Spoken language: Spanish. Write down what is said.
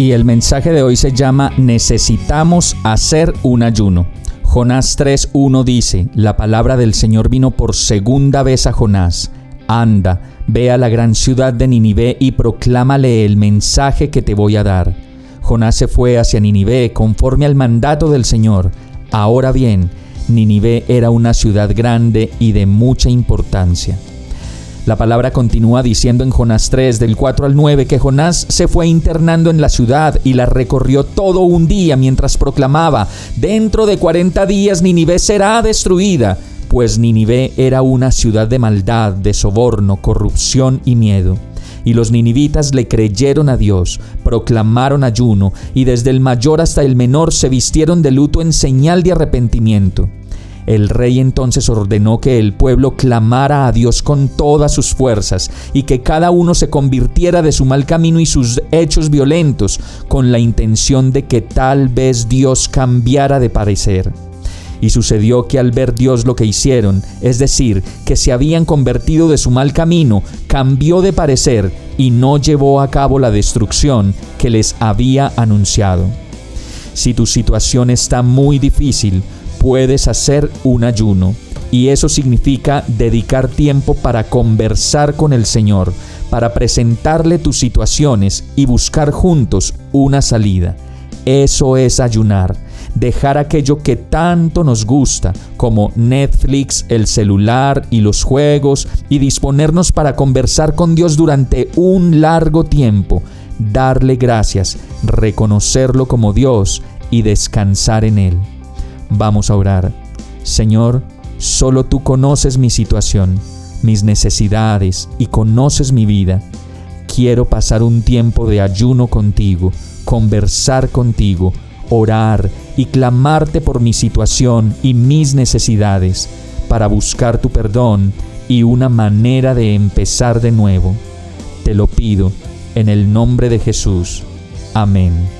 Y el mensaje de hoy se llama Necesitamos hacer un ayuno. Jonás 3.1 dice, la palabra del Señor vino por segunda vez a Jonás. Anda, ve a la gran ciudad de Ninive y proclámale el mensaje que te voy a dar. Jonás se fue hacia Ninive conforme al mandato del Señor. Ahora bien, Ninive era una ciudad grande y de mucha importancia. La palabra continúa diciendo en Jonás 3 del 4 al 9 que Jonás se fue internando en la ciudad y la recorrió todo un día mientras proclamaba, dentro de 40 días Ninive será destruida, pues Ninive era una ciudad de maldad, de soborno, corrupción y miedo. Y los ninivitas le creyeron a Dios, proclamaron ayuno, y desde el mayor hasta el menor se vistieron de luto en señal de arrepentimiento. El rey entonces ordenó que el pueblo clamara a Dios con todas sus fuerzas y que cada uno se convirtiera de su mal camino y sus hechos violentos con la intención de que tal vez Dios cambiara de parecer. Y sucedió que al ver Dios lo que hicieron, es decir, que se habían convertido de su mal camino, cambió de parecer y no llevó a cabo la destrucción que les había anunciado. Si tu situación está muy difícil, puedes hacer un ayuno. Y eso significa dedicar tiempo para conversar con el Señor, para presentarle tus situaciones y buscar juntos una salida. Eso es ayunar, dejar aquello que tanto nos gusta, como Netflix, el celular y los juegos, y disponernos para conversar con Dios durante un largo tiempo, darle gracias, reconocerlo como Dios y descansar en Él. Vamos a orar. Señor, solo tú conoces mi situación, mis necesidades y conoces mi vida. Quiero pasar un tiempo de ayuno contigo, conversar contigo, orar y clamarte por mi situación y mis necesidades, para buscar tu perdón y una manera de empezar de nuevo. Te lo pido en el nombre de Jesús. Amén.